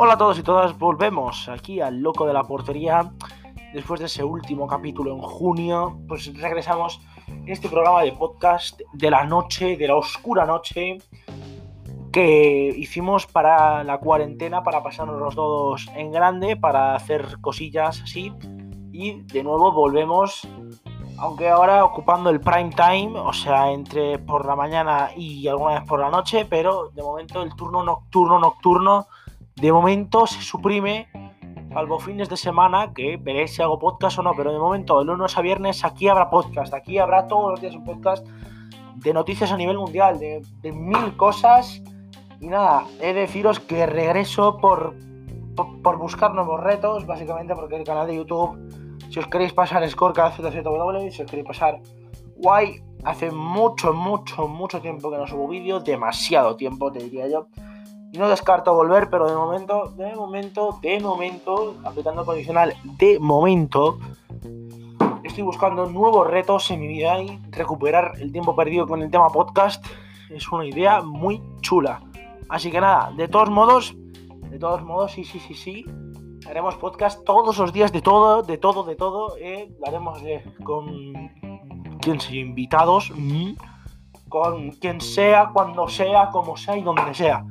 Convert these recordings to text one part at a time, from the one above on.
Hola a todos y todas, volvemos aquí al Loco de la Portería. Después de ese último capítulo en junio, pues regresamos en este programa de podcast de la noche, de la oscura noche, que hicimos para la cuarentena, para pasarnos los todos en grande, para hacer cosillas así. Y de nuevo volvemos, aunque ahora ocupando el prime time, o sea, entre por la mañana y alguna vez por la noche, pero de momento el turno nocturno, nocturno de momento se suprime, salvo fines de semana, que veré si hago podcast o no, pero de momento, de lunes a viernes, aquí habrá podcast. Aquí habrá todos los días un podcast de noticias a nivel mundial, de, mil cosas. Y nada, he de deciros que regreso por, por, buscar nuevos retos, básicamente porque el canal de YouTube, si os queréis pasar Scorecard ZZW, si os queréis pasar Guay, hace mucho, mucho, mucho tiempo que no subo vídeo, demasiado tiempo, te diría yo. No descarto volver, pero de momento, de momento, de momento, aplicando condicional, de momento, estoy buscando nuevos retos en mi vida y recuperar el tiempo perdido con el tema podcast es una idea muy chula. Así que nada, de todos modos, de todos modos, sí, sí, sí, sí, haremos podcast todos los días de todo, de todo, de todo. Eh, haremos eh, con quien sea, invitados, mm, con quien sea, cuando sea, como sea y donde sea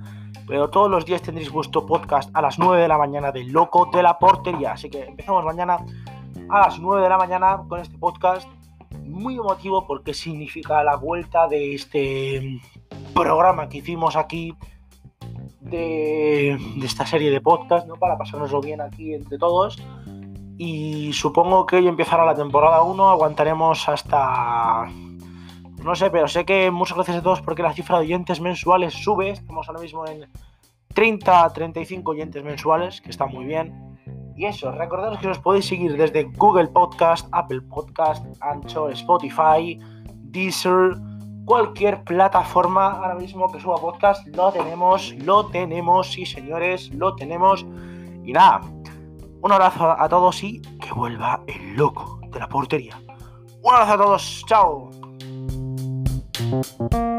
pero todos los días tendréis vuestro podcast a las 9 de la mañana del Loco de la Portería. Así que empezamos mañana a las 9 de la mañana con este podcast muy emotivo porque significa la vuelta de este programa que hicimos aquí de, esta serie de podcast, ¿no? Para pasárnoslo bien aquí entre todos. Y supongo que hoy empezará la temporada 1, aguantaremos hasta no sé, pero sé que muchas gracias a todos porque la cifra de oyentes mensuales sube. Estamos ahora mismo en 30, 35 oyentes mensuales, que está muy bien. Y eso, recordaros que os podéis seguir desde Google Podcast, Apple Podcast, Ancho, Spotify, Deezer, cualquier plataforma ahora mismo que suba podcast, lo tenemos, lo tenemos, sí señores, lo tenemos. Y nada, un abrazo a todos y que vuelva el loco de la portería. Un abrazo a todos, chao. Música